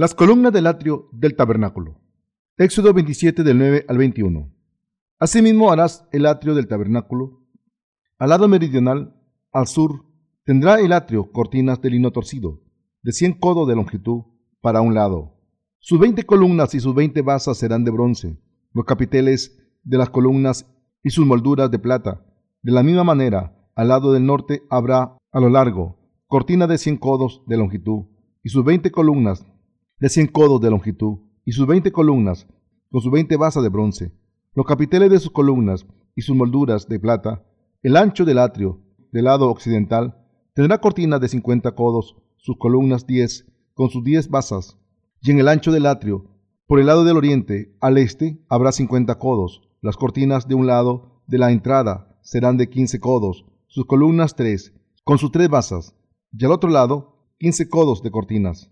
Las columnas del atrio del tabernáculo. Éxodo 27 del 9 al 21. Asimismo harás el atrio del tabernáculo. Al lado meridional, al sur, tendrá el atrio cortinas de lino torcido, de cien codos de longitud, para un lado. Sus veinte columnas y sus veinte basas serán de bronce, los capiteles de las columnas y sus molduras de plata. De la misma manera, al lado del norte habrá a lo largo cortina de cien codos de longitud y sus veinte columnas de cien codos de longitud y sus veinte columnas con sus veinte basas de bronce, los capiteles de sus columnas y sus molduras de plata, el ancho del atrio del lado occidental tendrá cortinas de cincuenta codos, sus columnas diez con sus diez basas, y en el ancho del atrio, por el lado del oriente al este, habrá cincuenta codos, las cortinas de un lado de la entrada serán de quince codos, sus columnas tres, con sus tres basas, y al otro lado quince codos de cortinas,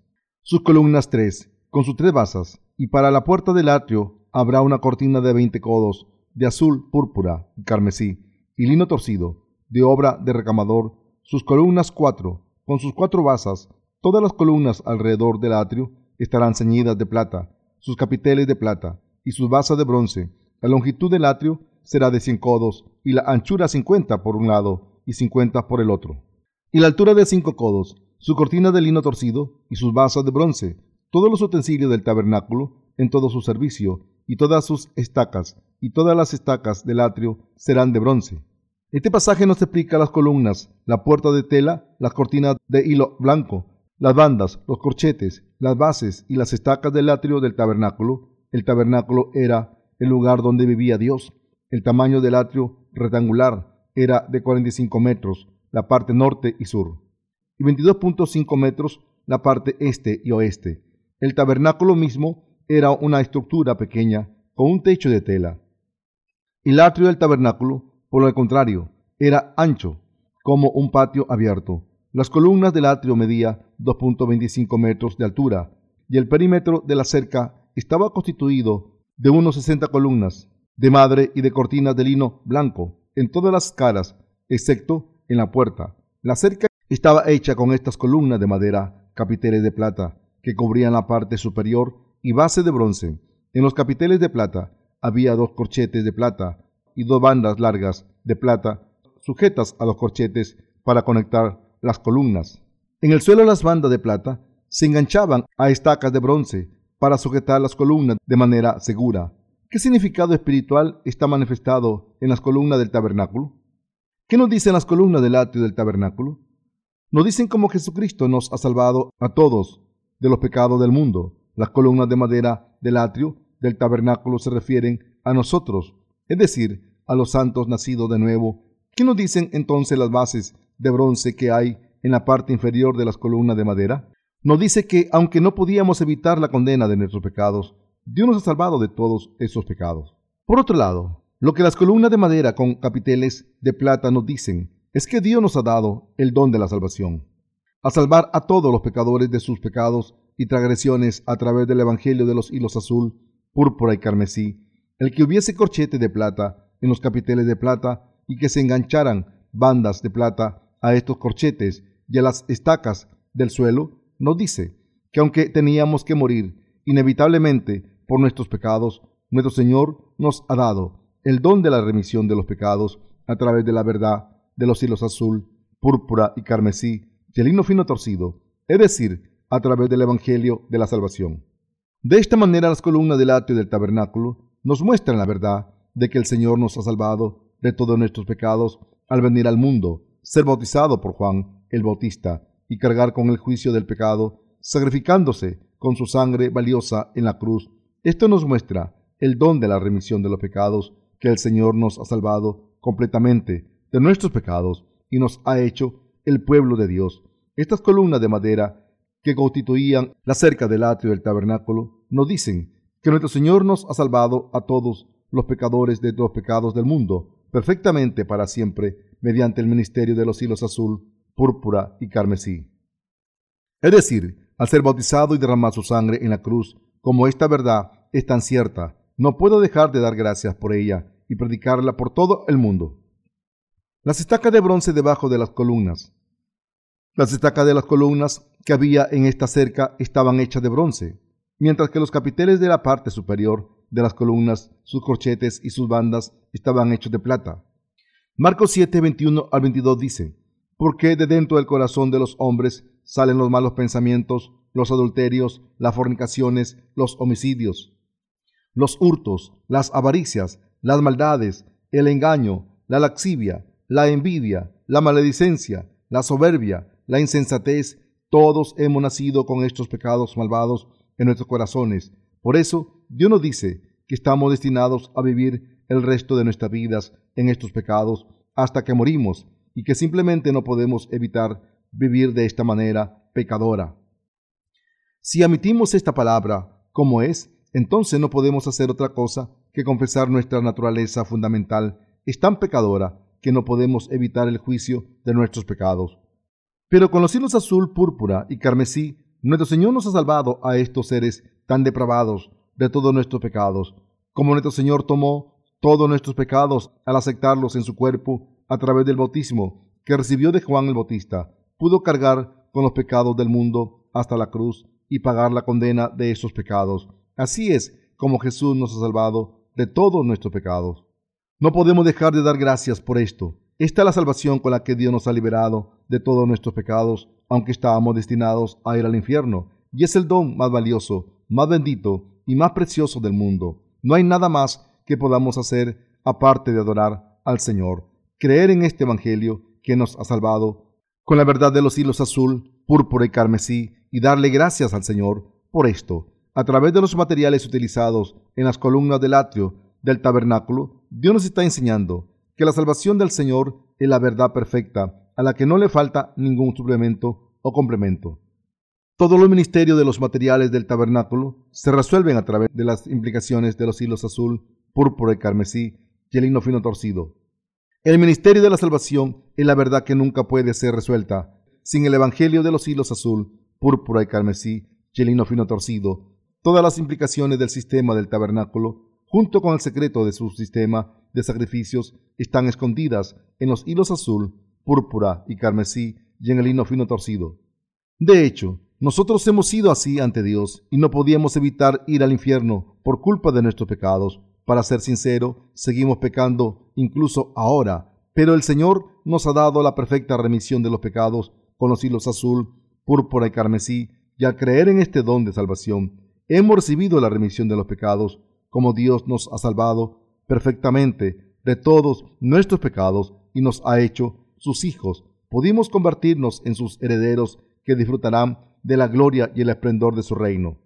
sus columnas tres, con sus tres basas, y para la puerta del atrio habrá una cortina de veinte codos, de azul, púrpura y carmesí, y lino torcido, de obra de recamador, sus columnas cuatro, con sus cuatro basas, todas las columnas alrededor del atrio estarán ceñidas de plata, sus capiteles de plata, y sus basas de bronce, la longitud del atrio será de cien codos, y la anchura cincuenta por un lado y cincuenta por el otro. Y la altura de cinco codos, su cortina de lino torcido y sus basas de bronce, todos los utensilios del tabernáculo en todo su servicio, y todas sus estacas, y todas las estacas del atrio serán de bronce. Este pasaje nos explica las columnas, la puerta de tela, las cortinas de hilo blanco, las bandas, los corchetes, las bases y las estacas del atrio del tabernáculo. El tabernáculo era el lugar donde vivía Dios. El tamaño del atrio rectangular era de 45 metros, la parte norte y sur, y 22.5 metros la parte este y oeste. El tabernáculo mismo era una estructura pequeña con un techo de tela. El atrio del tabernáculo, por el contrario, era ancho, como un patio abierto. Las columnas del atrio medía 2.25 metros de altura y el perímetro de la cerca estaba constituido de unos 60 columnas de madre y de cortinas de lino blanco en todas las caras, excepto en la puerta. La cerca estaba hecha con estas columnas de madera, capiteles de plata, que cubrían la parte superior y base de bronce. En los capiteles de plata había dos corchetes de plata y dos bandas largas de plata sujetas a los corchetes para conectar las columnas. En el suelo las bandas de plata se enganchaban a estacas de bronce para sujetar las columnas de manera segura. ¿Qué significado espiritual está manifestado en las columnas del tabernáculo? ¿Qué nos dicen las columnas del atrio del tabernáculo? Nos dicen cómo Jesucristo nos ha salvado a todos de los pecados del mundo. Las columnas de madera del atrio del tabernáculo se refieren a nosotros, es decir, a los santos nacidos de nuevo. ¿Qué nos dicen entonces las bases de bronce que hay en la parte inferior de las columnas de madera? Nos dice que, aunque no podíamos evitar la condena de nuestros pecados, Dios nos ha salvado de todos esos pecados. Por otro lado, lo que las columnas de madera con capiteles de plata nos dicen es que Dios nos ha dado el don de la salvación, a salvar a todos los pecadores de sus pecados y transgresiones a través del Evangelio de los hilos azul, púrpura y carmesí, el que hubiese corchete de plata en los capiteles de plata y que se engancharan bandas de plata a estos corchetes y a las estacas del suelo, nos dice que aunque teníamos que morir inevitablemente por nuestros pecados, nuestro Señor nos ha dado el don de la remisión de los pecados a través de la verdad de los hilos azul, púrpura y carmesí y el fino torcido, es decir, a través del Evangelio de la salvación. De esta manera las columnas del atrio del tabernáculo nos muestran la verdad de que el Señor nos ha salvado de todos nuestros pecados al venir al mundo, ser bautizado por Juan el Bautista y cargar con el juicio del pecado, sacrificándose con su sangre valiosa en la cruz. Esto nos muestra el don de la remisión de los pecados, que el Señor nos ha salvado completamente de nuestros pecados y nos ha hecho el pueblo de Dios. Estas columnas de madera que constituían la cerca del atrio del tabernáculo nos dicen que nuestro Señor nos ha salvado a todos los pecadores de los pecados del mundo perfectamente para siempre mediante el ministerio de los hilos azul púrpura y carmesí. Es decir, al ser bautizado y derramar su sangre en la cruz, como esta verdad es tan cierta, no puedo dejar de dar gracias por ella y predicarla por todo el mundo. Las estacas de bronce debajo de las columnas. Las estacas de las columnas que había en esta cerca estaban hechas de bronce, mientras que los capiteles de la parte superior de las columnas, sus corchetes y sus bandas estaban hechos de plata. Marcos 7, 21 al 22 dice, Porque de dentro del corazón de los hombres salen los malos pensamientos, los adulterios, las fornicaciones, los homicidios, los hurtos, las avaricias, las maldades, el engaño, la laxivia, la envidia, la maledicencia, la soberbia, la insensatez, todos hemos nacido con estos pecados malvados en nuestros corazones. Por eso Dios nos dice que estamos destinados a vivir el resto de nuestras vidas en estos pecados hasta que morimos y que simplemente no podemos evitar vivir de esta manera pecadora. Si admitimos esta palabra como es, entonces no podemos hacer otra cosa que confesar nuestra naturaleza fundamental es tan pecadora que no podemos evitar el juicio de nuestros pecados. Pero con los hilos azul, púrpura y carmesí, nuestro Señor nos ha salvado a estos seres tan depravados de todos nuestros pecados, como nuestro Señor tomó todos nuestros pecados al aceptarlos en su cuerpo a través del bautismo que recibió de Juan el Bautista, pudo cargar con los pecados del mundo hasta la cruz y pagar la condena de esos pecados. Así es como Jesús nos ha salvado de todos nuestros pecados. No podemos dejar de dar gracias por esto. Esta es la salvación con la que Dios nos ha liberado de todos nuestros pecados, aunque estábamos destinados a ir al infierno, y es el don más valioso, más bendito y más precioso del mundo. No hay nada más que podamos hacer aparte de adorar al Señor, creer en este Evangelio que nos ha salvado con la verdad de los hilos azul, púrpura y carmesí, y darle gracias al Señor por esto. A través de los materiales utilizados en las columnas del atrio del tabernáculo, Dios nos está enseñando que la salvación del Señor es la verdad perfecta, a la que no le falta ningún suplemento o complemento. Todos los ministerios de los materiales del tabernáculo se resuelven a través de las implicaciones de los hilos azul, púrpura y carmesí y el hino fino torcido. El ministerio de la salvación es la verdad que nunca puede ser resuelta sin el evangelio de los hilos azul, púrpura y carmesí y el hino fino torcido. Todas las implicaciones del sistema del tabernáculo, junto con el secreto de su sistema de sacrificios, están escondidas en los hilos azul, púrpura y carmesí y en el hino fino torcido. De hecho, nosotros hemos sido así ante Dios y no podíamos evitar ir al infierno por culpa de nuestros pecados. Para ser sincero, seguimos pecando incluso ahora, pero el Señor nos ha dado la perfecta remisión de los pecados con los hilos azul, púrpura y carmesí, y al creer en este don de salvación, hemos recibido la remisión de los pecados, como Dios nos ha salvado perfectamente de todos nuestros pecados y nos ha hecho sus hijos. Pudimos convertirnos en sus herederos que disfrutarán de la gloria y el esplendor de su reino.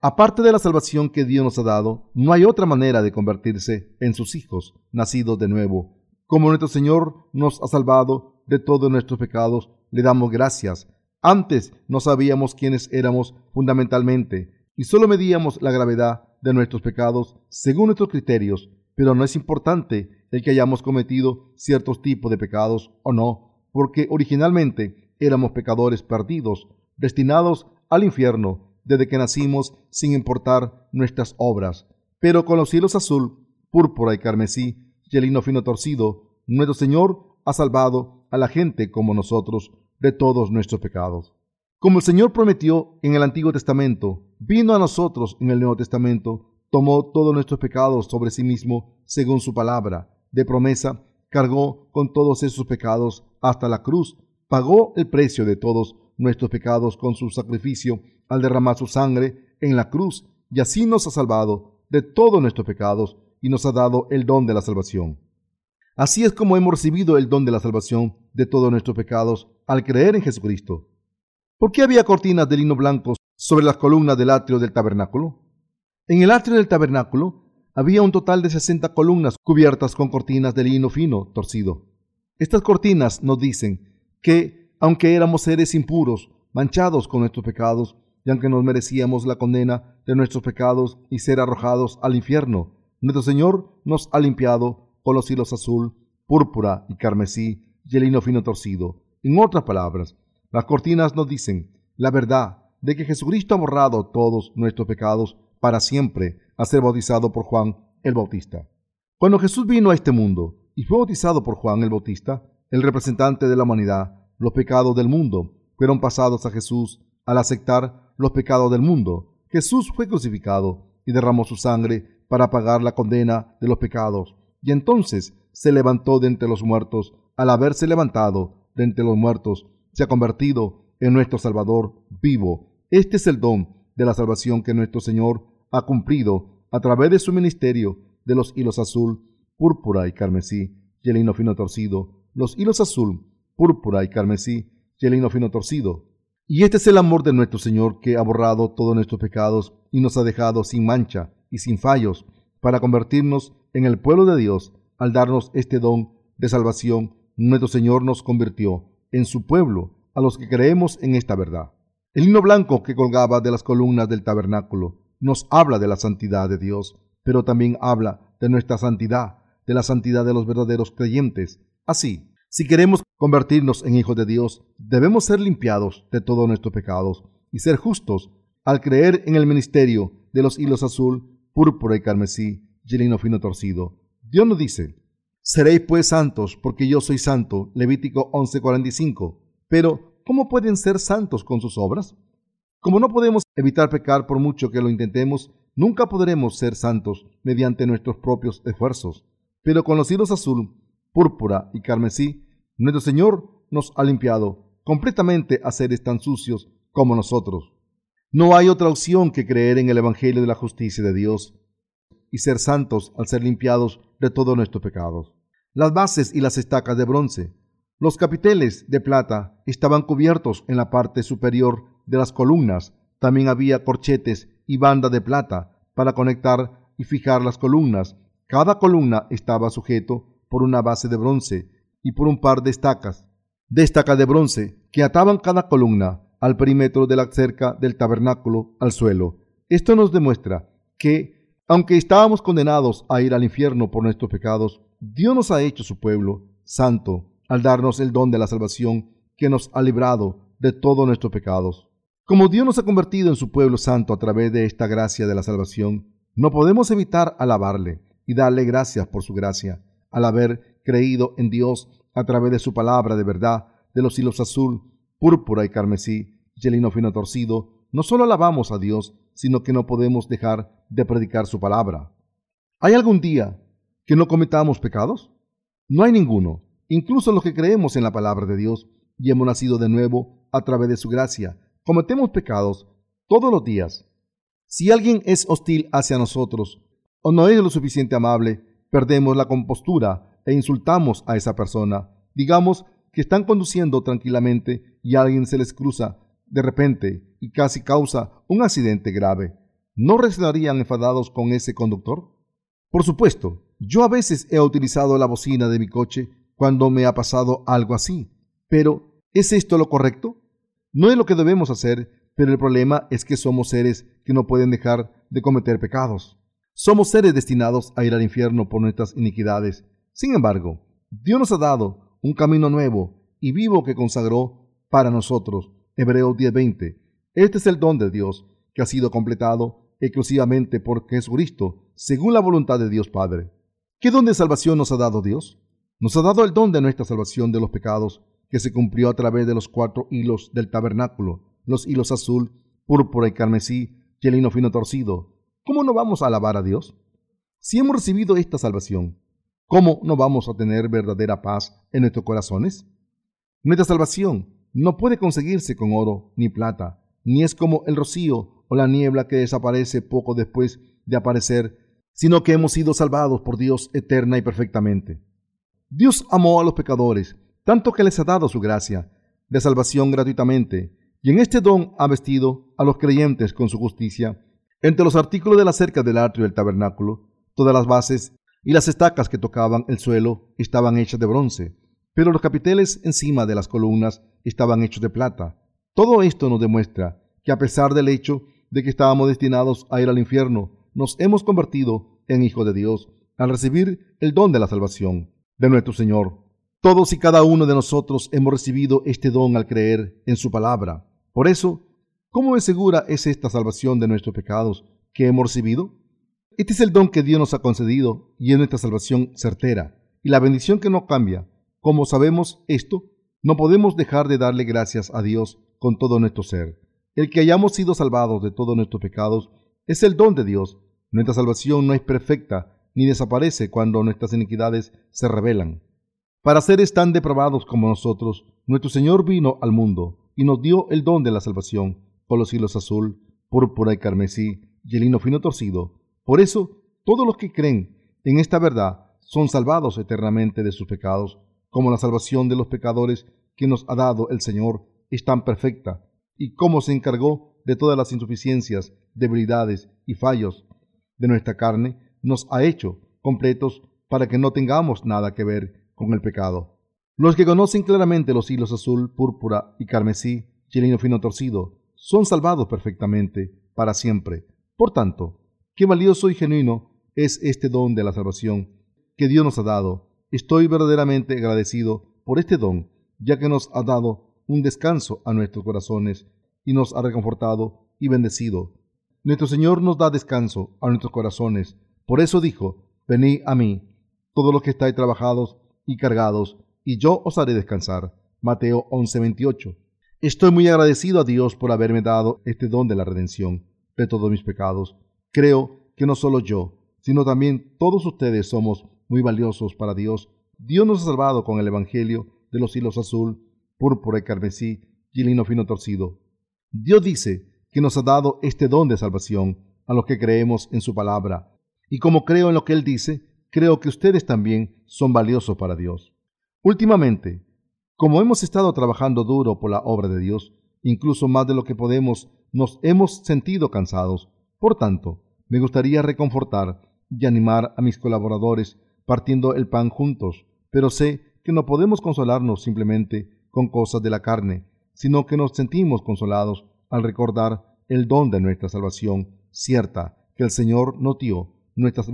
Aparte de la salvación que Dios nos ha dado, no hay otra manera de convertirse en sus hijos, nacidos de nuevo. Como nuestro Señor nos ha salvado de todos nuestros pecados, le damos gracias. Antes no sabíamos quiénes éramos fundamentalmente y solo medíamos la gravedad de nuestros pecados según nuestros criterios, pero no es importante el que hayamos cometido ciertos tipos de pecados o no, porque originalmente éramos pecadores perdidos, destinados al infierno desde que nacimos sin importar nuestras obras. Pero con los cielos azul, púrpura y carmesí y el hino fino torcido, nuestro Señor ha salvado a la gente como nosotros de todos nuestros pecados. Como el Señor prometió en el Antiguo Testamento, vino a nosotros en el Nuevo Testamento, tomó todos nuestros pecados sobre sí mismo según su palabra. De promesa, cargó con todos esos pecados hasta la cruz, pagó el precio de todos nuestros pecados con su sacrificio al derramar su sangre en la cruz, y así nos ha salvado de todos nuestros pecados y nos ha dado el don de la salvación. Así es como hemos recibido el don de la salvación de todos nuestros pecados al creer en Jesucristo. ¿Por qué había cortinas de lino blanco sobre las columnas del atrio del tabernáculo? En el atrio del tabernáculo había un total de 60 columnas cubiertas con cortinas de lino fino, torcido. Estas cortinas nos dicen que, aunque éramos seres impuros, manchados con nuestros pecados, y aunque nos merecíamos la condena de nuestros pecados y ser arrojados al infierno, nuestro Señor nos ha limpiado con los hilos azul, púrpura y carmesí y el lino fino torcido. En otras palabras, las cortinas nos dicen la verdad de que Jesucristo ha borrado todos nuestros pecados para siempre a ser bautizado por Juan el Bautista. Cuando Jesús vino a este mundo y fue bautizado por Juan el Bautista, el representante de la humanidad, los pecados del mundo fueron pasados a Jesús al aceptar los pecados del mundo. Jesús fue crucificado y derramó su sangre para pagar la condena de los pecados. Y entonces se levantó de entre los muertos. Al haberse levantado de entre los muertos, se ha convertido en nuestro Salvador vivo. Este es el don de la salvación que nuestro Señor ha cumplido a través de su ministerio de los hilos azul, púrpura y carmesí y el hino fino torcido. Los hilos azul, púrpura y carmesí y el hino fino torcido. Y este es el amor de nuestro Señor que ha borrado todos nuestros pecados y nos ha dejado sin mancha y sin fallos para convertirnos en el pueblo de Dios al darnos este don de salvación. Nuestro Señor nos convirtió en su pueblo a los que creemos en esta verdad. El himno blanco que colgaba de las columnas del tabernáculo nos habla de la santidad de Dios, pero también habla de nuestra santidad, de la santidad de los verdaderos creyentes. Así, si queremos convertirnos en hijos de Dios, debemos ser limpiados de todos nuestros pecados y ser justos al creer en el ministerio de los hilos azul, púrpura y carmesí y el hino fino torcido. Dios nos dice, Seréis pues santos, porque yo soy santo. Levítico 11:45. Pero, ¿cómo pueden ser santos con sus obras? Como no podemos evitar pecar por mucho que lo intentemos, nunca podremos ser santos mediante nuestros propios esfuerzos. Pero con los hilos azul, púrpura y carmesí, nuestro Señor nos ha limpiado completamente a seres tan sucios como nosotros. No hay otra opción que creer en el Evangelio de la justicia de Dios y ser santos al ser limpiados de todos nuestros pecados. Las bases y las estacas de bronce. Los capiteles de plata estaban cubiertos en la parte superior de las columnas. También había corchetes y banda de plata para conectar y fijar las columnas. Cada columna estaba sujeto por una base de bronce y por un par de estacas, de estacas de bronce que ataban cada columna al perímetro de la cerca del tabernáculo al suelo. Esto nos demuestra que aunque estábamos condenados a ir al infierno por nuestros pecados, Dios nos ha hecho su pueblo santo al darnos el don de la salvación que nos ha librado de todos nuestros pecados. Como Dios nos ha convertido en su pueblo santo a través de esta gracia de la salvación, no podemos evitar alabarle y darle gracias por su gracia, al haber creído en Dios a través de su palabra de verdad, de los hilos azul, púrpura y carmesí, y el hino fino torcido, no solo alabamos a Dios, sino que no podemos dejar de predicar su palabra. ¿Hay algún día que no cometamos pecados? No hay ninguno, incluso los que creemos en la palabra de Dios y hemos nacido de nuevo a través de su gracia. Cometemos pecados todos los días. Si alguien es hostil hacia nosotros o no es lo suficiente amable, perdemos la compostura e insultamos a esa persona. Digamos que están conduciendo tranquilamente y alguien se les cruza de repente y casi causa un accidente grave, ¿no reaccionarían enfadados con ese conductor? Por supuesto, yo a veces he utilizado la bocina de mi coche cuando me ha pasado algo así, pero ¿es esto lo correcto? No es lo que debemos hacer, pero el problema es que somos seres que no pueden dejar de cometer pecados. Somos seres destinados a ir al infierno por nuestras iniquidades. Sin embargo, Dios nos ha dado un camino nuevo y vivo que consagró para nosotros Hebreos 10:20. Este es el don de Dios que ha sido completado exclusivamente por Jesucristo, según la voluntad de Dios Padre. ¿Qué don de salvación nos ha dado Dios? Nos ha dado el don de nuestra salvación de los pecados, que se cumplió a través de los cuatro hilos del tabernáculo, los hilos azul, púrpura y carmesí, y el hino fino torcido. ¿Cómo no vamos a alabar a Dios? Si hemos recibido esta salvación, ¿cómo no vamos a tener verdadera paz en nuestros corazones? Nuestra salvación no puede conseguirse con oro ni plata, ni es como el rocío o la niebla que desaparece poco después de aparecer, sino que hemos sido salvados por Dios eterna y perfectamente. Dios amó a los pecadores, tanto que les ha dado su gracia de salvación gratuitamente, y en este don ha vestido a los creyentes con su justicia. Entre los artículos de la cerca del atrio del tabernáculo, todas las bases y las estacas que tocaban el suelo estaban hechas de bronce, pero los capiteles encima de las columnas estaban hechos de plata. Todo esto nos demuestra que a pesar del hecho de que estábamos destinados a ir al infierno, nos hemos convertido en hijos de Dios al recibir el don de la salvación de nuestro Señor. Todos y cada uno de nosotros hemos recibido este don al creer en su palabra. Por eso, ¿cómo es segura es esta salvación de nuestros pecados que hemos recibido? Este es el don que Dios nos ha concedido y es nuestra salvación certera y la bendición que no cambia como sabemos esto, no podemos dejar de darle gracias a Dios con todo nuestro ser. El que hayamos sido salvados de todos nuestros pecados es el don de Dios. Nuestra salvación no es perfecta ni desaparece cuando nuestras iniquidades se revelan. Para seres tan depravados como nosotros, nuestro Señor vino al mundo y nos dio el don de la salvación con los hilos azul, púrpura y carmesí y el lino fino torcido. Por eso, todos los que creen en esta verdad son salvados eternamente de sus pecados, como la salvación de los pecadores que nos ha dado el Señor es tan perfecta, y como se encargó de todas las insuficiencias, debilidades y fallos de nuestra carne, nos ha hecho completos para que no tengamos nada que ver con el pecado. Los que conocen claramente los hilos azul, púrpura y carmesí, y fino torcido, son salvados perfectamente para siempre. Por tanto, qué valioso y genuino es este don de la salvación que Dios nos ha dado. Estoy verdaderamente agradecido por este don, ya que nos ha dado un descanso a nuestros corazones y nos ha reconfortado y bendecido. Nuestro Señor nos da descanso a nuestros corazones. Por eso dijo, venid a mí, todos los que estáis trabajados y cargados, y yo os haré descansar. Mateo 11:28. Estoy muy agradecido a Dios por haberme dado este don de la redención de todos mis pecados. Creo que no solo yo, sino también todos ustedes somos muy valiosos para Dios. Dios nos ha salvado con el Evangelio de los hilos azul, púrpura y carmesí y lino fino torcido. Dios dice que nos ha dado este don de salvación a los que creemos en su palabra. Y como creo en lo que Él dice, creo que ustedes también son valiosos para Dios. Últimamente, como hemos estado trabajando duro por la obra de Dios, incluso más de lo que podemos, nos hemos sentido cansados. Por tanto, me gustaría reconfortar y animar a mis colaboradores partiendo el pan juntos, pero sé que no podemos consolarnos simplemente con cosas de la carne, sino que nos sentimos consolados al recordar el don de nuestra salvación cierta que el Señor nos dio, nuestra,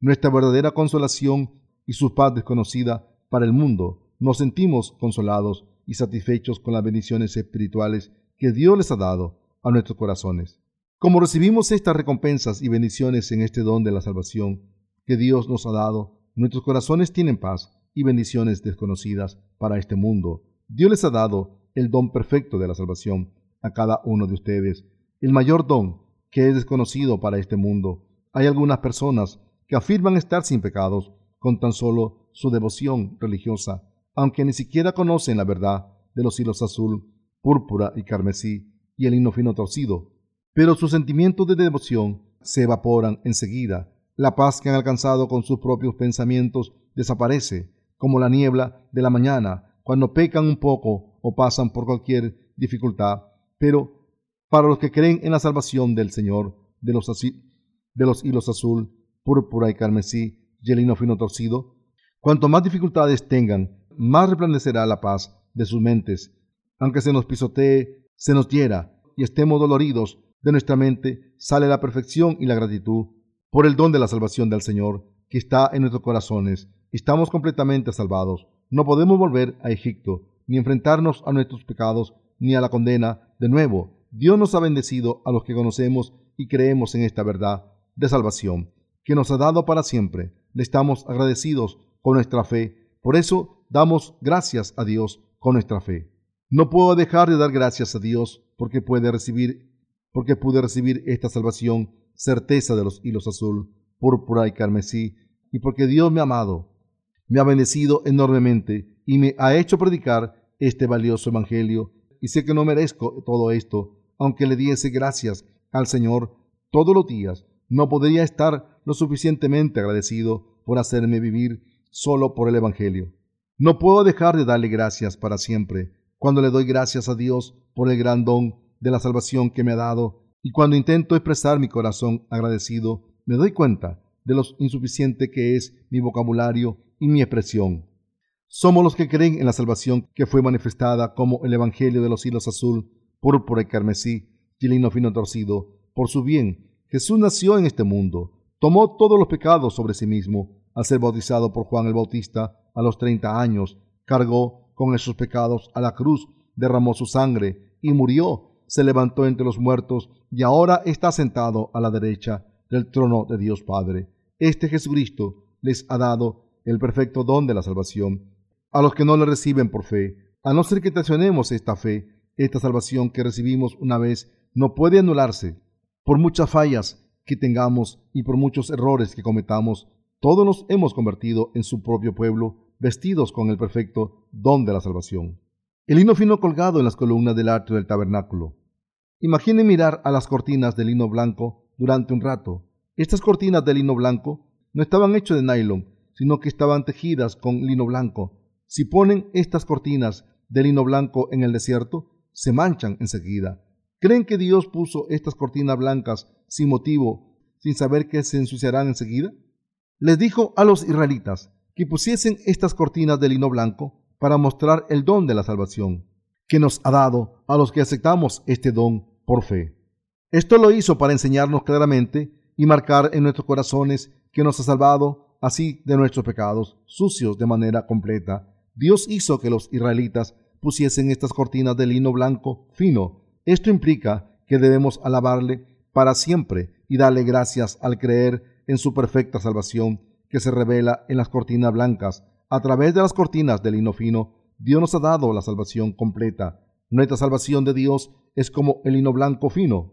nuestra verdadera consolación y su paz desconocida para el mundo. Nos sentimos consolados y satisfechos con las bendiciones espirituales que Dios les ha dado a nuestros corazones. Como recibimos estas recompensas y bendiciones en este don de la salvación que Dios nos ha dado, nuestros corazones tienen paz y bendiciones desconocidas para este mundo. Dios les ha dado el don perfecto de la salvación a cada uno de ustedes, el mayor don que es desconocido para este mundo. Hay algunas personas que afirman estar sin pecados con tan solo su devoción religiosa, aunque ni siquiera conocen la verdad de los hilos azul, púrpura y carmesí y el hino fino torcido pero sus sentimientos de devoción se evaporan enseguida. La paz que han alcanzado con sus propios pensamientos desaparece, como la niebla de la mañana, cuando pecan un poco o pasan por cualquier dificultad. Pero para los que creen en la salvación del Señor, de los, de los hilos azul, púrpura y carmesí y el hino fino torcido, cuanto más dificultades tengan, más resplandecerá la paz de sus mentes. Aunque se nos pisotee, se nos hiera y estemos doloridos, de nuestra mente sale la perfección y la gratitud por el don de la salvación del Señor que está en nuestros corazones. Estamos completamente salvados. No podemos volver a Egipto, ni enfrentarnos a nuestros pecados, ni a la condena. De nuevo, Dios nos ha bendecido a los que conocemos y creemos en esta verdad de salvación, que nos ha dado para siempre. Le estamos agradecidos con nuestra fe. Por eso damos gracias a Dios con nuestra fe. No puedo dejar de dar gracias a Dios porque puede recibir porque pude recibir esta salvación, certeza de los hilos azul, púrpura y carmesí, y porque Dios me ha amado, me ha bendecido enormemente y me ha hecho predicar este valioso evangelio, y sé que no merezco todo esto, aunque le diese gracias al Señor todos los días, no podría estar lo suficientemente agradecido por hacerme vivir solo por el Evangelio. No puedo dejar de darle gracias para siempre, cuando le doy gracias a Dios por el gran don de la salvación que me ha dado, y cuando intento expresar mi corazón agradecido, me doy cuenta de lo insuficiente que es mi vocabulario y mi expresión. Somos los que creen en la salvación que fue manifestada como el Evangelio de los hilos azul, púrpura y carmesí, y lino fino torcido, por su bien. Jesús nació en este mundo, tomó todos los pecados sobre sí mismo, al ser bautizado por Juan el Bautista a los treinta años, cargó con esos pecados a la cruz, derramó su sangre y murió se levantó entre los muertos y ahora está sentado a la derecha del trono de Dios Padre. Este Jesucristo les ha dado el perfecto don de la salvación a los que no le reciben por fe, a no ser que traicionemos esta fe Esta salvación que recibimos una vez no puede anularse. Por muchas fallas que tengamos y por muchos errores que cometamos, todos nos hemos convertido en su propio pueblo, vestidos con el perfecto don de la salvación. El lino fino colgado en las columnas del atrio del tabernáculo. Imagine mirar a las cortinas de lino blanco durante un rato. Estas cortinas de lino blanco no estaban hechas de nylon, sino que estaban tejidas con lino blanco. Si ponen estas cortinas de lino blanco en el desierto, se manchan enseguida. ¿Creen que Dios puso estas cortinas blancas sin motivo, sin saber que se ensuciarán enseguida? Les dijo a los israelitas que pusiesen estas cortinas de lino blanco para mostrar el don de la salvación que nos ha dado a los que aceptamos este don por fe. Esto lo hizo para enseñarnos claramente y marcar en nuestros corazones que nos ha salvado así de nuestros pecados sucios de manera completa. Dios hizo que los israelitas pusiesen estas cortinas de lino blanco fino. Esto implica que debemos alabarle para siempre y darle gracias al creer en su perfecta salvación que se revela en las cortinas blancas. A través de las cortinas de lino fino, Dios nos ha dado la salvación completa. Nuestra salvación de Dios es como el lino blanco fino.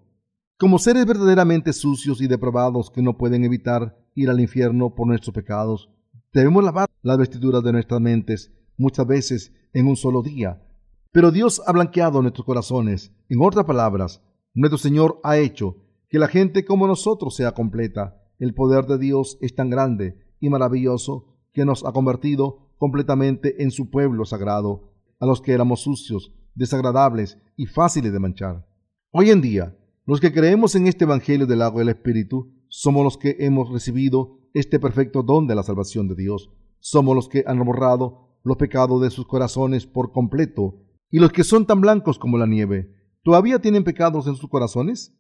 Como seres verdaderamente sucios y depravados que no pueden evitar ir al infierno por nuestros pecados, debemos lavar las vestiduras de nuestras mentes muchas veces en un solo día. Pero Dios ha blanqueado nuestros corazones. En otras palabras, nuestro Señor ha hecho que la gente como nosotros sea completa. El poder de Dios es tan grande y maravilloso que nos ha convertido completamente en su pueblo sagrado, a los que éramos sucios, desagradables y fáciles de manchar. Hoy en día, los que creemos en este Evangelio del agua del Espíritu, somos los que hemos recibido este perfecto don de la salvación de Dios. Somos los que han borrado los pecados de sus corazones por completo, y los que son tan blancos como la nieve, ¿todavía tienen pecados en sus corazones?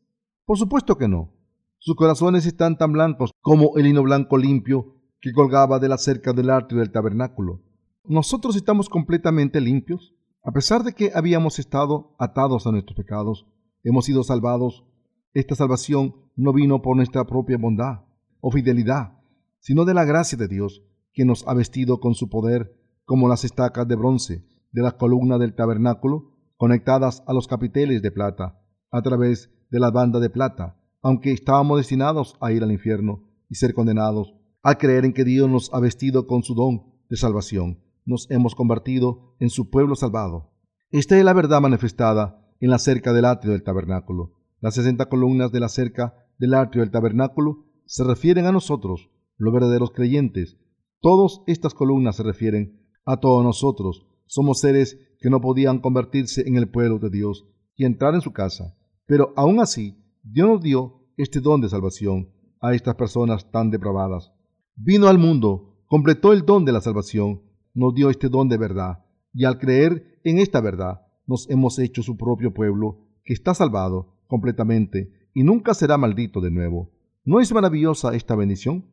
Por supuesto que no. Sus corazones están tan blancos como el lino blanco limpio que colgaba de la cerca del atrio del tabernáculo. Nosotros estamos completamente limpios, a pesar de que habíamos estado atados a nuestros pecados, hemos sido salvados. Esta salvación no vino por nuestra propia bondad o fidelidad, sino de la gracia de Dios, que nos ha vestido con su poder como las estacas de bronce de la columna del tabernáculo conectadas a los capiteles de plata a través de la banda de plata, aunque estábamos destinados a ir al infierno y ser condenados. Al creer en que Dios nos ha vestido con su don de salvación, nos hemos convertido en su pueblo salvado. Esta es la verdad manifestada en la cerca del atrio del tabernáculo. Las sesenta columnas de la cerca del atrio del tabernáculo se refieren a nosotros, los verdaderos creyentes. Todas estas columnas se refieren a todos nosotros. Somos seres que no podían convertirse en el pueblo de Dios y entrar en su casa. Pero aún así, Dios nos dio este don de salvación a estas personas tan depravadas. Vino al mundo, completó el don de la salvación, nos dio este don de verdad, y al creer en esta verdad, nos hemos hecho su propio pueblo, que está salvado completamente y nunca será maldito de nuevo. ¿No es maravillosa esta bendición?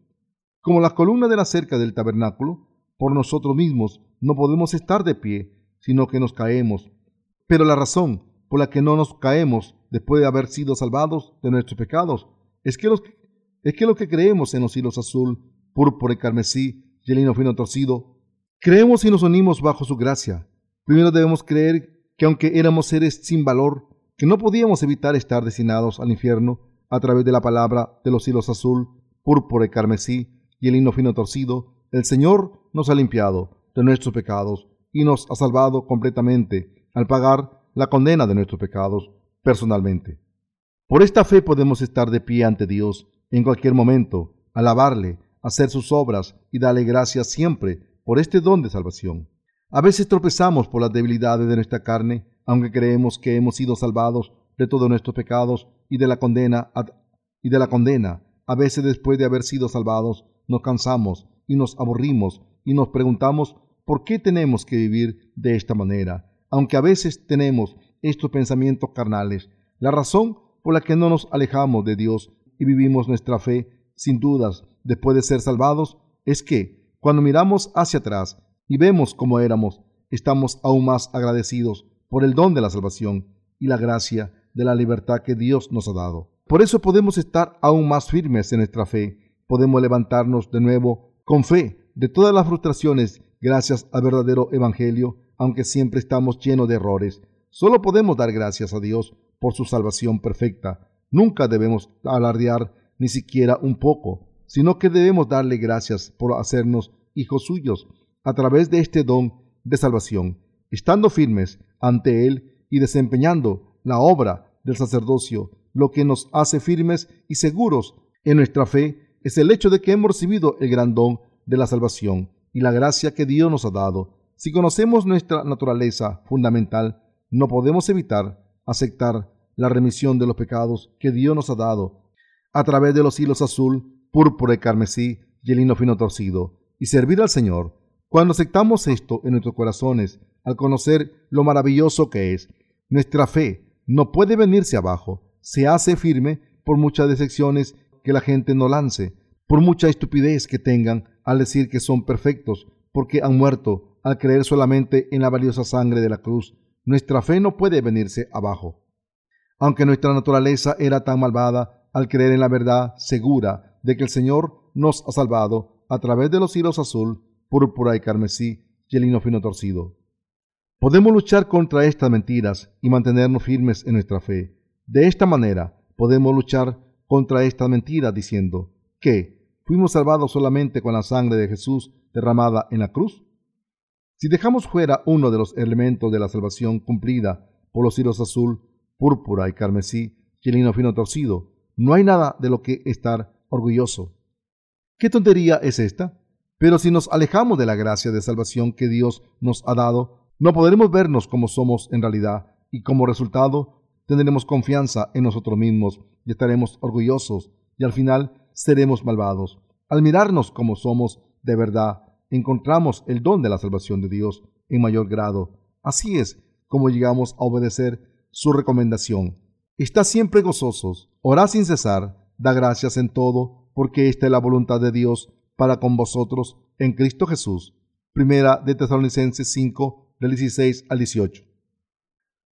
Como las columnas de la cerca del tabernáculo, por nosotros mismos no podemos estar de pie, sino que nos caemos. Pero la razón por la que no nos caemos después de haber sido salvados de nuestros pecados es que, los, es que lo que creemos en los hilos azul, púrpura y carmesí y el lino fino torcido, creemos y nos unimos bajo su gracia. Primero debemos creer que aunque éramos seres sin valor, que no podíamos evitar estar destinados al infierno a través de la palabra de los hilos azul, púrpura y carmesí y el lino fino torcido, el Señor nos ha limpiado de nuestros pecados y nos ha salvado completamente al pagar la condena de nuestros pecados personalmente. Por esta fe podemos estar de pie ante Dios en cualquier momento, alabarle, hacer sus obras y darle gracias siempre por este don de salvación. A veces tropezamos por las debilidades de nuestra carne, aunque creemos que hemos sido salvados de todos nuestros pecados y de la condena y de la condena. A veces después de haber sido salvados nos cansamos y nos aburrimos y nos preguntamos por qué tenemos que vivir de esta manera, aunque a veces tenemos estos pensamientos carnales. La razón por la que no nos alejamos de Dios y vivimos nuestra fe sin dudas después de ser salvados es que cuando miramos hacia atrás y vemos cómo éramos, estamos aún más agradecidos por el don de la salvación y la gracia de la libertad que Dios nos ha dado. Por eso podemos estar aún más firmes en nuestra fe, podemos levantarnos de nuevo con fe de todas las frustraciones gracias al verdadero Evangelio, aunque siempre estamos llenos de errores. Solo podemos dar gracias a Dios por su salvación perfecta. Nunca debemos alardear ni siquiera un poco, sino que debemos darle gracias por hacernos hijos suyos a través de este don de salvación, estando firmes ante Él y desempeñando la obra del sacerdocio. Lo que nos hace firmes y seguros en nuestra fe es el hecho de que hemos recibido el gran don de la salvación y la gracia que Dios nos ha dado. Si conocemos nuestra naturaleza fundamental, no podemos evitar aceptar la remisión de los pecados que Dios nos ha dado a través de los hilos azul, púrpura y carmesí y el hino fino torcido, y servir al Señor. Cuando aceptamos esto en nuestros corazones, al conocer lo maravilloso que es, nuestra fe no puede venirse abajo, se hace firme por muchas decepciones que la gente no lance, por mucha estupidez que tengan al decir que son perfectos, porque han muerto al creer solamente en la valiosa sangre de la cruz. Nuestra fe no puede venirse abajo. Aunque nuestra naturaleza era tan malvada al creer en la verdad segura de que el Señor nos ha salvado a través de los hilos azul, púrpura y carmesí y el hino fino torcido. Podemos luchar contra estas mentiras y mantenernos firmes en nuestra fe. De esta manera podemos luchar contra estas mentiras diciendo que fuimos salvados solamente con la sangre de Jesús derramada en la cruz. Si dejamos fuera uno de los elementos de la salvación cumplida por los hilos azul, púrpura y carmesí y el lino fino torcido, no hay nada de lo que estar orgulloso. ¿Qué tontería es esta? Pero si nos alejamos de la gracia de salvación que Dios nos ha dado, no podremos vernos como somos en realidad y como resultado tendremos confianza en nosotros mismos y estaremos orgullosos y al final seremos malvados. Al mirarnos como somos de verdad, encontramos el don de la salvación de Dios en mayor grado. Así es como llegamos a obedecer su recomendación. Está siempre gozosos, orad sin cesar, da gracias en todo, porque esta es la voluntad de Dios para con vosotros en Cristo Jesús. Primera de Tesalonicenses 5, del 16 al 18.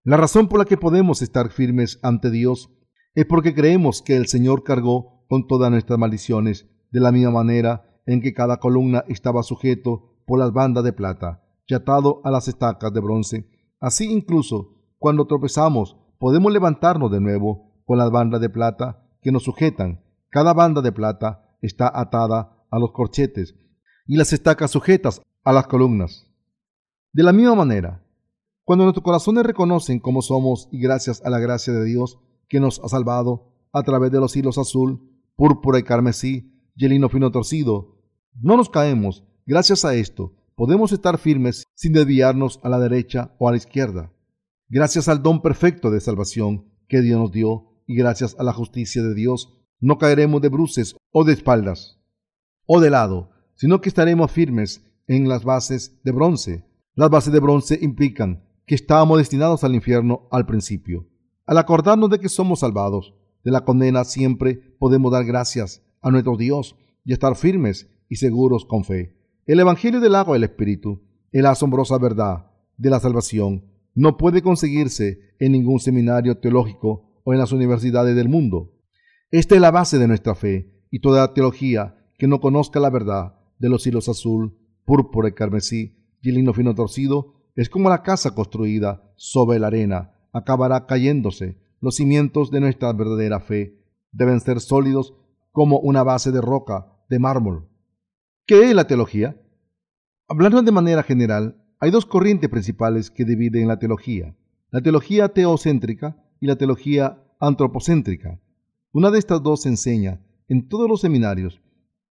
La razón por la que podemos estar firmes ante Dios es porque creemos que el Señor cargó con todas nuestras maldiciones de la misma manera en que cada columna estaba sujeto por las bandas de plata y atado a las estacas de bronce. Así incluso, cuando tropezamos, podemos levantarnos de nuevo con las bandas de plata que nos sujetan. Cada banda de plata está atada a los corchetes y las estacas sujetas a las columnas. De la misma manera, cuando nuestros corazones reconocen cómo somos y gracias a la gracia de Dios que nos ha salvado a través de los hilos azul, púrpura y carmesí y el hino fino torcido, no nos caemos. Gracias a esto, podemos estar firmes sin desviarnos a la derecha o a la izquierda. Gracias al don perfecto de salvación que Dios nos dio y gracias a la justicia de Dios, no caeremos de bruces o de espaldas o de lado, sino que estaremos firmes en las bases de bronce. Las bases de bronce implican que estábamos destinados al infierno al principio. Al acordarnos de que somos salvados de la condena, siempre podemos dar gracias a nuestro Dios y estar firmes y seguros con fe. El Evangelio del agua del Espíritu es la asombrosa verdad de la salvación. No puede conseguirse en ningún seminario teológico o en las universidades del mundo. Esta es la base de nuestra fe y toda teología que no conozca la verdad de los hilos azul, púrpura y carmesí y el lino fino torcido es como la casa construida sobre la arena, acabará cayéndose. Los cimientos de nuestra verdadera fe deben ser sólidos como una base de roca, de mármol. ¿Qué es la teología? Hablando de manera general, hay dos corrientes principales que dividen la teología, la teología teocéntrica y la teología antropocéntrica. Una de estas dos enseña en todos los seminarios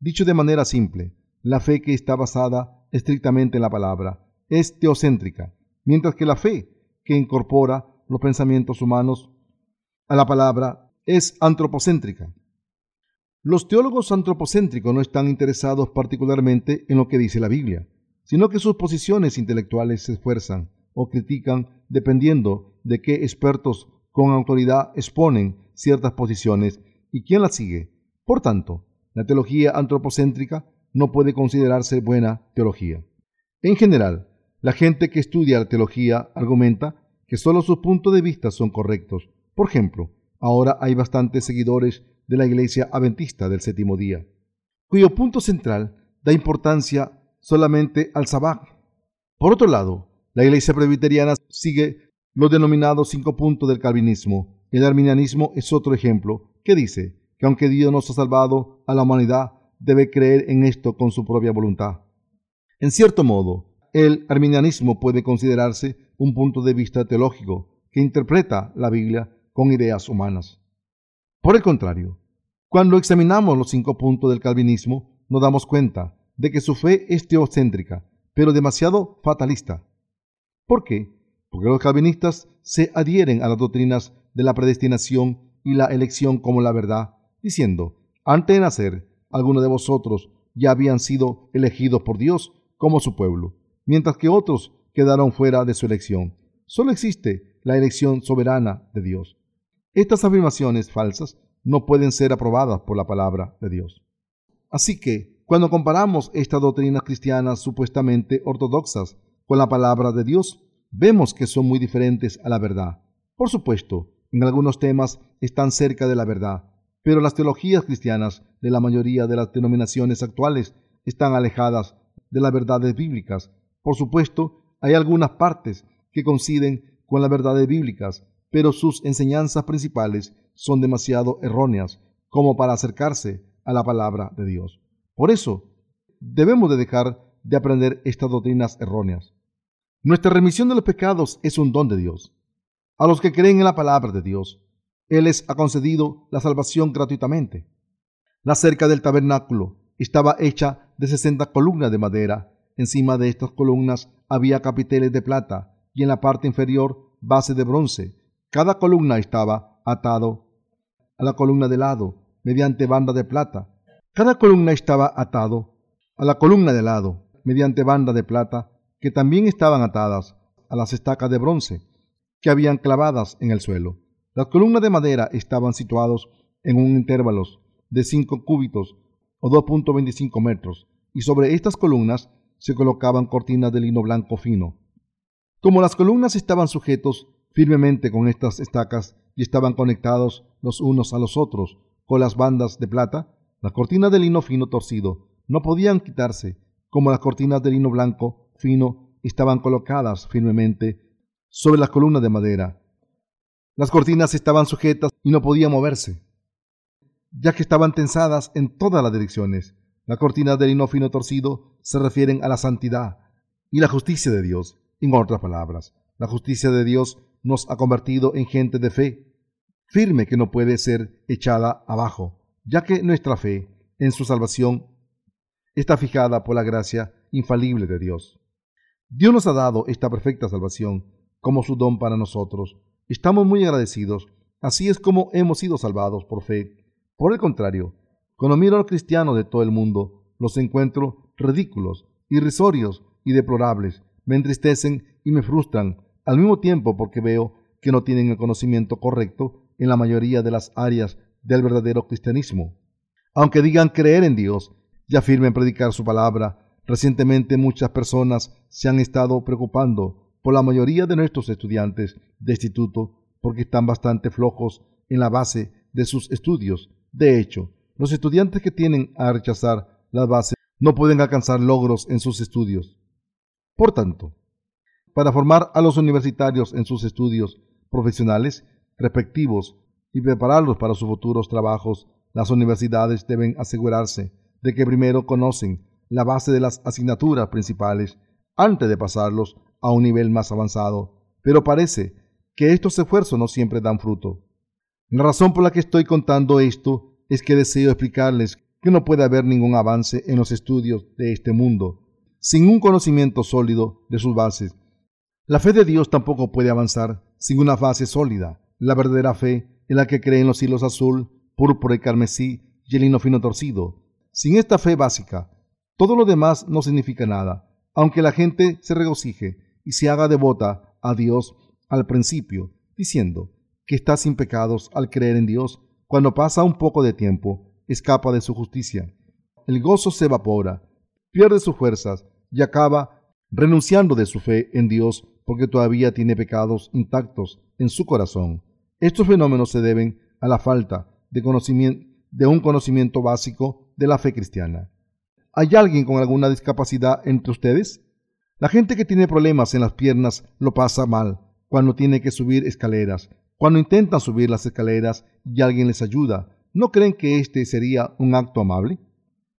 Dicho de manera simple, la fe que está basada estrictamente en la palabra es teocéntrica, mientras que la fe que incorpora los pensamientos humanos a la palabra es antropocéntrica. Los teólogos antropocéntricos no están interesados particularmente en lo que dice la Biblia, sino que sus posiciones intelectuales se esfuerzan o critican dependiendo de qué expertos con autoridad exponen ciertas posiciones y quién las sigue. Por tanto, la teología antropocéntrica no puede considerarse buena teología. En general, la gente que estudia la teología argumenta que solo sus puntos de vista son correctos. Por ejemplo, ahora hay bastantes seguidores de la Iglesia Adventista del séptimo día, cuyo punto central da importancia solamente al sabbat. Por otro lado, la Iglesia Presbiteriana sigue los denominados cinco puntos del calvinismo. El arminianismo es otro ejemplo que dice que aunque Dios nos ha salvado a la humanidad, debe creer en esto con su propia voluntad. En cierto modo, el arminianismo puede considerarse un punto de vista teológico que interpreta la Biblia con ideas humanas. Por el contrario, cuando examinamos los cinco puntos del calvinismo, nos damos cuenta de que su fe es teocéntrica, pero demasiado fatalista. ¿Por qué? Porque los calvinistas se adhieren a las doctrinas de la predestinación y la elección como la verdad, diciendo, antes de nacer, algunos de vosotros ya habían sido elegidos por Dios como su pueblo, mientras que otros quedaron fuera de su elección. Solo existe la elección soberana de Dios. Estas afirmaciones falsas no pueden ser aprobadas por la palabra de Dios. Así que, cuando comparamos estas doctrinas cristianas supuestamente ortodoxas con la palabra de Dios, vemos que son muy diferentes a la verdad. Por supuesto, en algunos temas están cerca de la verdad, pero las teologías cristianas de la mayoría de las denominaciones actuales están alejadas de las verdades bíblicas. Por supuesto, hay algunas partes que coinciden con las verdades bíblicas, pero sus enseñanzas principales son demasiado erróneas como para acercarse a la palabra de Dios. Por eso, debemos de dejar de aprender estas doctrinas erróneas. Nuestra remisión de los pecados es un don de Dios. A los que creen en la palabra de Dios, Él les ha concedido la salvación gratuitamente. La cerca del tabernáculo estaba hecha de sesenta columnas de madera. Encima de estas columnas había capiteles de plata y en la parte inferior base de bronce. Cada columna estaba atado a la columna de lado mediante banda de plata. Cada columna estaba atado a la columna de lado mediante banda de plata que también estaban atadas a las estacas de bronce que habían clavadas en el suelo. Las columnas de madera estaban situados en un intervalo de cinco cúbitos o 2.25 metros, y sobre estas columnas se colocaban cortinas de lino blanco fino. Como las columnas estaban sujetos firmemente con estas estacas y estaban conectados los unos a los otros con las bandas de plata, las cortinas de lino fino torcido no podían quitarse, como las cortinas de lino blanco fino estaban colocadas firmemente sobre las columnas de madera. Las cortinas estaban sujetas y no podían moverse ya que estaban tensadas en todas las direcciones. Las cortinas de lino fino torcido se refieren a la santidad y la justicia de Dios. En otras palabras, la justicia de Dios nos ha convertido en gente de fe, firme que no puede ser echada abajo, ya que nuestra fe en su salvación está fijada por la gracia infalible de Dios. Dios nos ha dado esta perfecta salvación como su don para nosotros. Estamos muy agradecidos. Así es como hemos sido salvados por fe por el contrario, cuando miro a los cristianos de todo el mundo, los encuentro ridículos, irrisorios y deplorables. Me entristecen y me frustran al mismo tiempo porque veo que no tienen el conocimiento correcto en la mayoría de las áreas del verdadero cristianismo. Aunque digan creer en Dios y afirmen predicar su palabra, recientemente muchas personas se han estado preocupando por la mayoría de nuestros estudiantes de instituto porque están bastante flojos en la base de sus estudios de hecho, los estudiantes que tienen a rechazar las bases no pueden alcanzar logros en sus estudios. Por tanto, para formar a los universitarios en sus estudios profesionales respectivos y prepararlos para sus futuros trabajos, las universidades deben asegurarse de que primero conocen la base de las asignaturas principales antes de pasarlos a un nivel más avanzado, pero parece que estos esfuerzos no siempre dan fruto. La razón por la que estoy contando esto es que deseo explicarles que no puede haber ningún avance en los estudios de este mundo sin un conocimiento sólido de sus bases. La fe de Dios tampoco puede avanzar sin una base sólida, la verdadera fe en la que creen los hilos azul, púrpura y carmesí y el lino fino torcido. Sin esta fe básica, todo lo demás no significa nada, aunque la gente se regocije y se haga devota a Dios al principio, diciendo, que está sin pecados al creer en Dios, cuando pasa un poco de tiempo, escapa de su justicia. El gozo se evapora, pierde sus fuerzas y acaba renunciando de su fe en Dios porque todavía tiene pecados intactos en su corazón. Estos fenómenos se deben a la falta de, un conocimiento básico de la fe cristiana. ¿Hay alguien con alguna discapacidad entre ustedes? La gente que tiene problemas en las piernas lo pasa mal cuando tiene que subir escaleras, cuando intentan subir las escaleras y alguien les ayuda, ¿no creen que este sería un acto amable?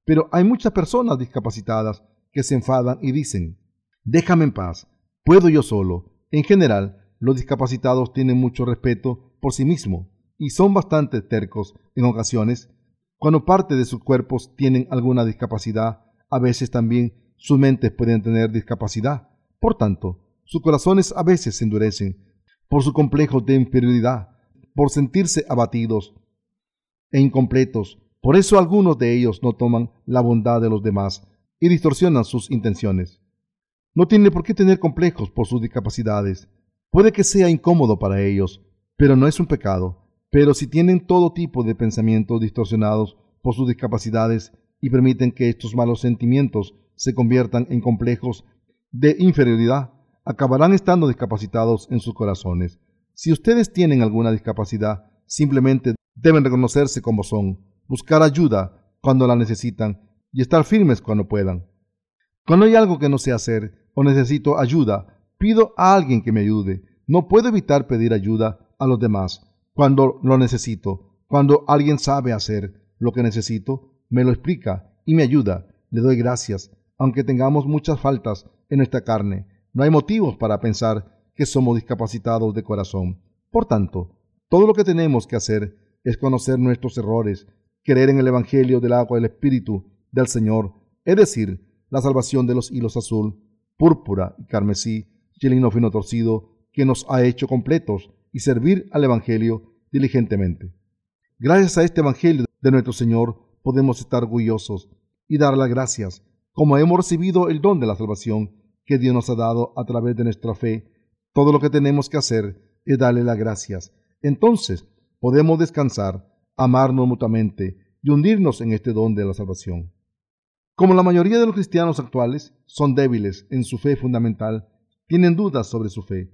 Pero hay muchas personas discapacitadas que se enfadan y dicen, déjame en paz, puedo yo solo. En general, los discapacitados tienen mucho respeto por sí mismos y son bastante tercos en ocasiones. Cuando parte de sus cuerpos tienen alguna discapacidad, a veces también sus mentes pueden tener discapacidad. Por tanto, sus corazones a veces se endurecen por su complejo de inferioridad, por sentirse abatidos e incompletos. Por eso algunos de ellos no toman la bondad de los demás y distorsionan sus intenciones. No tiene por qué tener complejos por sus discapacidades. Puede que sea incómodo para ellos, pero no es un pecado. Pero si tienen todo tipo de pensamientos distorsionados por sus discapacidades y permiten que estos malos sentimientos se conviertan en complejos de inferioridad, acabarán estando discapacitados en sus corazones. Si ustedes tienen alguna discapacidad, simplemente deben reconocerse como son, buscar ayuda cuando la necesitan y estar firmes cuando puedan. Cuando hay algo que no sé hacer o necesito ayuda, pido a alguien que me ayude. No puedo evitar pedir ayuda a los demás cuando lo necesito. Cuando alguien sabe hacer lo que necesito, me lo explica y me ayuda. Le doy gracias, aunque tengamos muchas faltas en nuestra carne. No hay motivos para pensar que somos discapacitados de corazón. Por tanto, todo lo que tenemos que hacer es conocer nuestros errores, creer en el Evangelio del agua del Espíritu del Señor, es decir, la salvación de los hilos azul, púrpura y carmesí, chelino fino torcido, que nos ha hecho completos, y servir al Evangelio diligentemente. Gracias a este Evangelio de nuestro Señor podemos estar orgullosos y dar las gracias, como hemos recibido el don de la salvación que Dios nos ha dado a través de nuestra fe. Todo lo que tenemos que hacer es darle las gracias. Entonces podemos descansar, amarnos mutuamente y hundirnos en este don de la salvación. Como la mayoría de los cristianos actuales son débiles en su fe fundamental, tienen dudas sobre su fe.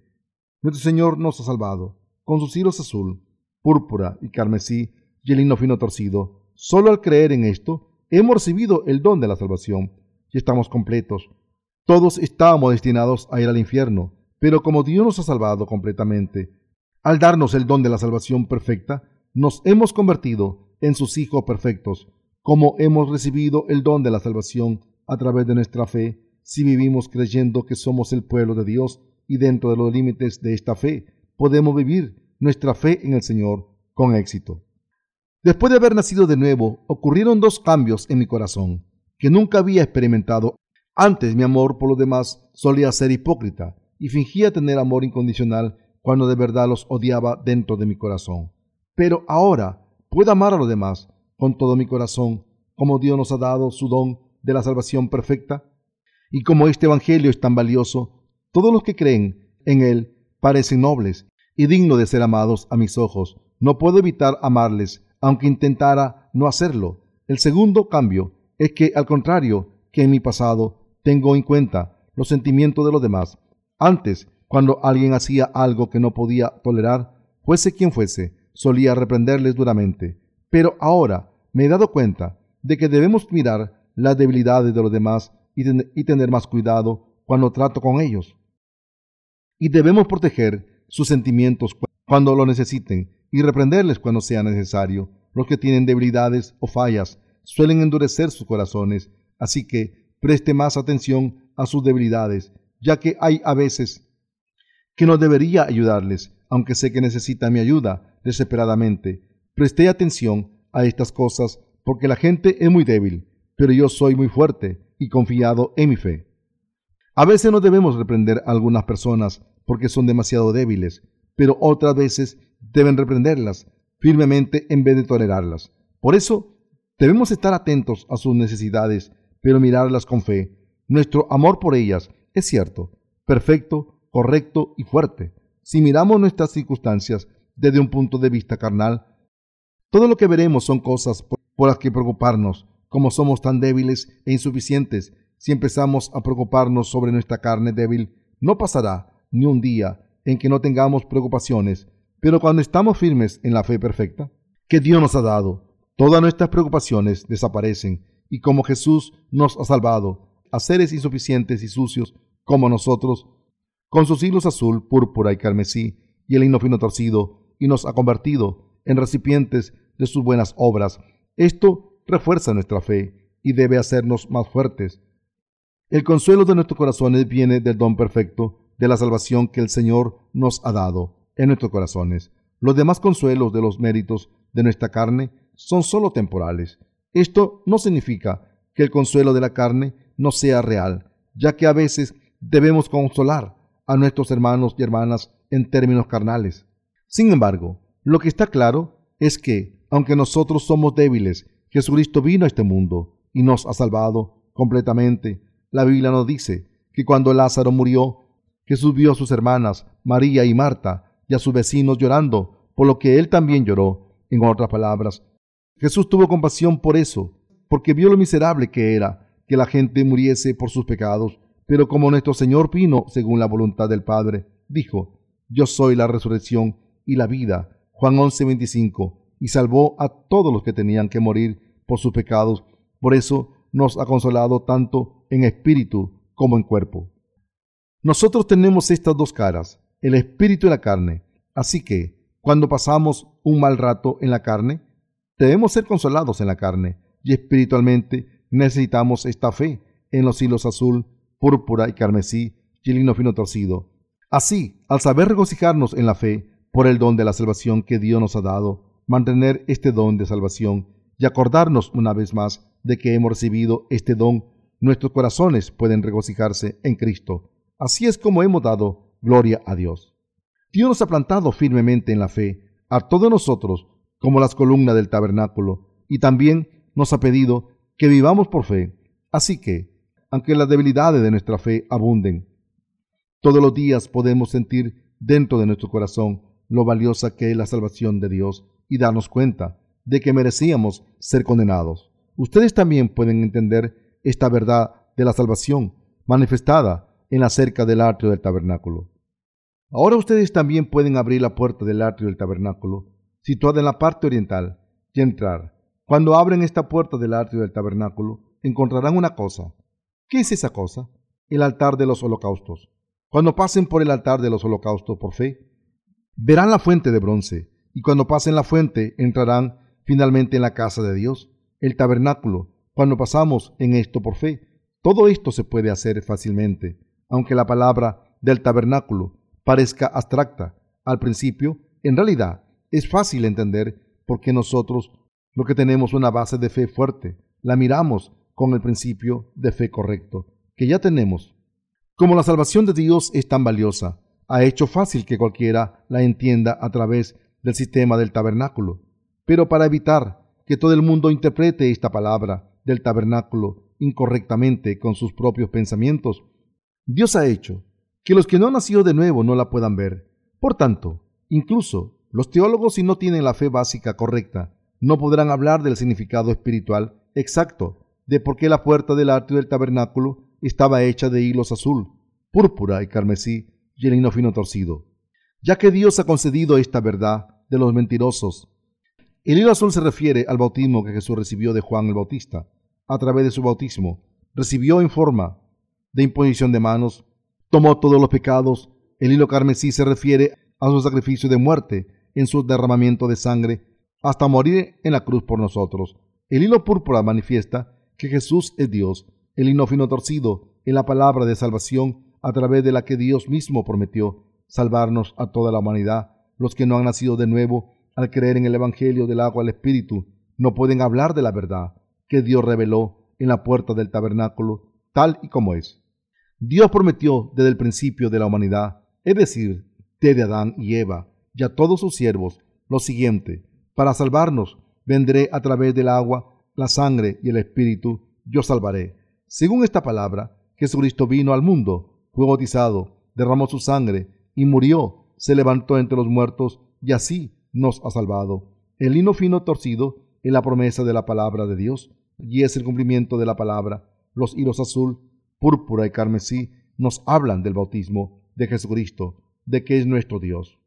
Nuestro Señor nos ha salvado con sus hilos azul, púrpura y carmesí y el hino fino torcido. Solo al creer en esto hemos recibido el don de la salvación y estamos completos. Todos estábamos destinados a ir al infierno, pero como Dios nos ha salvado completamente, al darnos el don de la salvación perfecta, nos hemos convertido en sus hijos perfectos, como hemos recibido el don de la salvación a través de nuestra fe, si vivimos creyendo que somos el pueblo de Dios y dentro de los límites de esta fe podemos vivir nuestra fe en el Señor con éxito. Después de haber nacido de nuevo, ocurrieron dos cambios en mi corazón que nunca había experimentado. Antes mi amor por los demás solía ser hipócrita y fingía tener amor incondicional cuando de verdad los odiaba dentro de mi corazón. Pero ahora puedo amar a los demás con todo mi corazón, como Dios nos ha dado su don de la salvación perfecta. Y como este Evangelio es tan valioso, todos los que creen en él parecen nobles y dignos de ser amados a mis ojos. No puedo evitar amarles, aunque intentara no hacerlo. El segundo cambio es que, al contrario que en mi pasado, tengo en cuenta los sentimientos de los demás. Antes cuando alguien hacía algo que no podía tolerar, fuese quien fuese, solía reprenderles duramente. Pero ahora me he dado cuenta de que debemos mirar las debilidades de los demás y, tener más cuidado cuando trato con ellos. Y debemos proteger sus sentimientos cuando lo necesiten y reprenderles cuando sea necesario. Los que tienen debilidades o fallas suelen endurecer sus corazones, así que preste más atención a sus debilidades, ya que hay a veces que no debería ayudarles, aunque sé que necesita mi ayuda desesperadamente. Presté atención a estas cosas porque la gente es muy débil, pero yo soy muy fuerte y confiado en mi fe. A veces no debemos reprender a algunas personas porque son demasiado débiles, pero otras veces deben reprenderlas firmemente en vez de tolerarlas. Por eso debemos estar atentos a sus necesidades, pero mirarlas con fe. Nuestro amor por ellas es cierto, perfecto correcto y fuerte. Si miramos nuestras circunstancias desde un punto de vista carnal, todo lo que veremos son cosas por las que preocuparnos, como somos tan débiles e insuficientes. Si empezamos a preocuparnos sobre nuestra carne débil, no pasará ni un día en que no tengamos preocupaciones, pero cuando estamos firmes en la fe perfecta que Dios nos ha dado, todas nuestras preocupaciones desaparecen y como Jesús nos ha salvado a seres insuficientes y sucios como nosotros, con sus hilos azul, púrpura y carmesí, y el hino fino torcido, y nos ha convertido en recipientes de sus buenas obras. Esto refuerza nuestra fe y debe hacernos más fuertes. El consuelo de nuestros corazones viene del don perfecto de la salvación que el Señor nos ha dado en nuestros corazones. Los demás consuelos de los méritos de nuestra carne son sólo temporales. Esto no significa que el consuelo de la carne no sea real, ya que a veces debemos consolar a nuestros hermanos y hermanas en términos carnales. Sin embargo, lo que está claro es que, aunque nosotros somos débiles, Jesucristo vino a este mundo y nos ha salvado completamente. La Biblia nos dice que cuando Lázaro murió, Jesús vio a sus hermanas, María y Marta, y a sus vecinos llorando, por lo que él también lloró. En otras palabras, Jesús tuvo compasión por eso, porque vio lo miserable que era que la gente muriese por sus pecados. Pero como nuestro Señor vino según la voluntad del Padre, dijo, Yo soy la resurrección y la vida. Juan 11:25, y salvó a todos los que tenían que morir por sus pecados. Por eso nos ha consolado tanto en espíritu como en cuerpo. Nosotros tenemos estas dos caras, el espíritu y la carne. Así que, cuando pasamos un mal rato en la carne, debemos ser consolados en la carne y espiritualmente necesitamos esta fe en los hilos azul, púrpura y carmesí y fino torcido. Así, al saber regocijarnos en la fe por el don de la salvación que Dios nos ha dado, mantener este don de salvación y acordarnos una vez más de que hemos recibido este don, nuestros corazones pueden regocijarse en Cristo Así es como hemos dado gloria a Dios. Dios nos ha plantado firmemente en la fe a todos nosotros como las columnas del tabernáculo y también nos ha pedido que vivamos por fe. Así que, aunque las debilidades de nuestra fe abunden, todos los días podemos sentir dentro de nuestro corazón lo valiosa que es la salvación de Dios y darnos cuenta de que merecíamos ser condenados. Ustedes también pueden entender esta verdad de la salvación manifestada en la cerca del atrio del tabernáculo. Ahora ustedes también pueden abrir la puerta del atrio del tabernáculo, situada en la parte oriental, y entrar. Cuando abren esta puerta del atrio del tabernáculo, encontrarán una cosa. ¿Qué es esa cosa? El altar de los holocaustos. Cuando pasen por el altar de los holocaustos por fe, verán la fuente de bronce, y cuando pasen la fuente entrarán finalmente en la casa de Dios, el tabernáculo. Cuando pasamos en esto por fe, todo esto se puede hacer fácilmente aunque la palabra del tabernáculo parezca abstracta al principio, en realidad es fácil entender porque nosotros, lo que tenemos una base de fe fuerte, la miramos con el principio de fe correcto que ya tenemos. Como la salvación de Dios es tan valiosa, ha hecho fácil que cualquiera la entienda a través del sistema del tabernáculo. Pero para evitar que todo el mundo interprete esta palabra del tabernáculo incorrectamente con sus propios pensamientos, Dios ha hecho que los que no han nacido de nuevo no la puedan ver. Por tanto, incluso los teólogos si no tienen la fe básica correcta, no podrán hablar del significado espiritual exacto de por qué la puerta del atrio del tabernáculo estaba hecha de hilos azul, púrpura y carmesí y el hino fino torcido. Ya que Dios ha concedido esta verdad de los mentirosos. El hilo azul se refiere al bautismo que Jesús recibió de Juan el Bautista. A través de su bautismo, recibió en forma de imposición de manos, tomó todos los pecados. El hilo carmesí se refiere a su sacrificio de muerte en su derramamiento de sangre hasta morir en la cruz por nosotros. El hilo púrpura manifiesta que Jesús es Dios. El hilo fino torcido en la palabra de salvación a través de la que Dios mismo prometió salvarnos a toda la humanidad. Los que no han nacido de nuevo al creer en el Evangelio del agua al Espíritu no pueden hablar de la verdad que Dios reveló en la puerta del tabernáculo tal y como es. Dios prometió desde el principio de la humanidad, es decir, desde Adán y Eva, y a todos sus siervos, lo siguiente, para salvarnos, vendré a través del agua, la sangre y el espíritu, yo salvaré. Según esta palabra, Jesucristo vino al mundo, fue bautizado, derramó su sangre y murió, se levantó entre los muertos y así nos ha salvado. El lino fino torcido es la promesa de la palabra de Dios y es el cumplimiento de la palabra los hilos azul, púrpura y carmesí nos hablan del bautismo de Jesucristo, de que es nuestro Dios,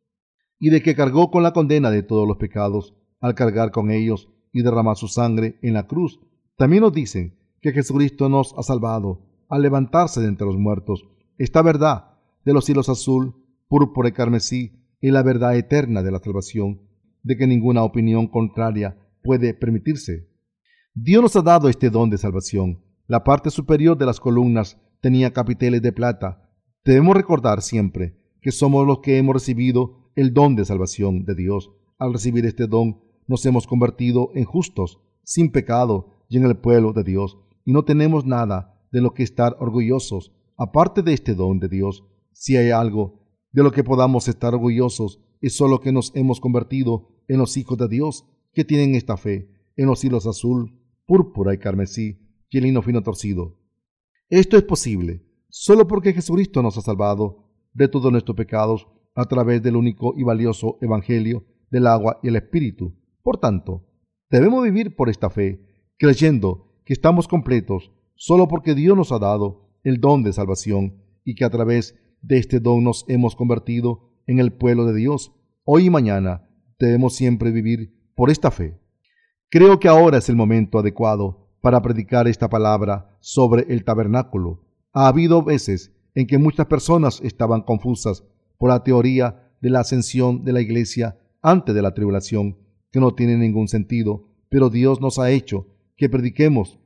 y de que cargó con la condena de todos los pecados al cargar con ellos y derramar su sangre en la cruz. También nos dicen que Jesucristo nos ha salvado al levantarse de entre los muertos. Esta verdad de los cielos azul, púrpura y carmesí, y la verdad eterna de la salvación, de que ninguna opinión contraria puede permitirse. Dios nos ha dado este don de salvación. La parte superior de las columnas tenía capiteles de plata. Debemos recordar siempre que somos los que hemos recibido el don de salvación de Dios. Al recibir este don, nos hemos convertido en justos, sin pecado y en el pueblo de Dios, y no tenemos nada de lo que estar orgullosos, aparte de este don de Dios. Si hay algo de lo que podamos estar orgullosos, es solo que nos hemos convertido en los hijos de Dios que tienen esta fe, en los hilos azul, púrpura y carmesí, y el lino fino torcido. Esto es posible solo porque Jesucristo nos ha salvado de todos nuestros pecados a través del único y valioso Evangelio del agua y el Espíritu. Por tanto, debemos vivir por esta fe, creyendo que estamos completos solo porque Dios nos ha dado el don de salvación y que a través de este don nos hemos convertido en el pueblo de Dios. Hoy y mañana debemos siempre vivir por esta fe. Creo que ahora es el momento adecuado para predicar esta palabra sobre el tabernáculo. Ha habido veces en que muchas personas estaban confusas por la teoría de la ascensión de la iglesia antes de la tribulación, que no tiene ningún sentido, pero Dios nos ha hecho que prediquemos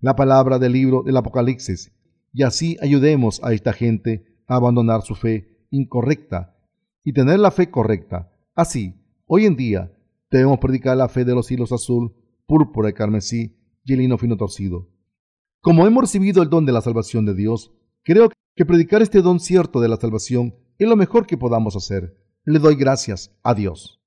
la palabra del libro del Apocalipsis y así ayudemos a esta gente a abandonar su fe incorrecta y tener la fe correcta. Así, hoy en día debemos predicar la fe de los hilos azul, púrpura y carmesí y el lino fino torcido. Como hemos recibido el don de la salvación de Dios, creo que predicar este don cierto de la salvación es lo mejor que podamos hacer. Le doy gracias a Dios.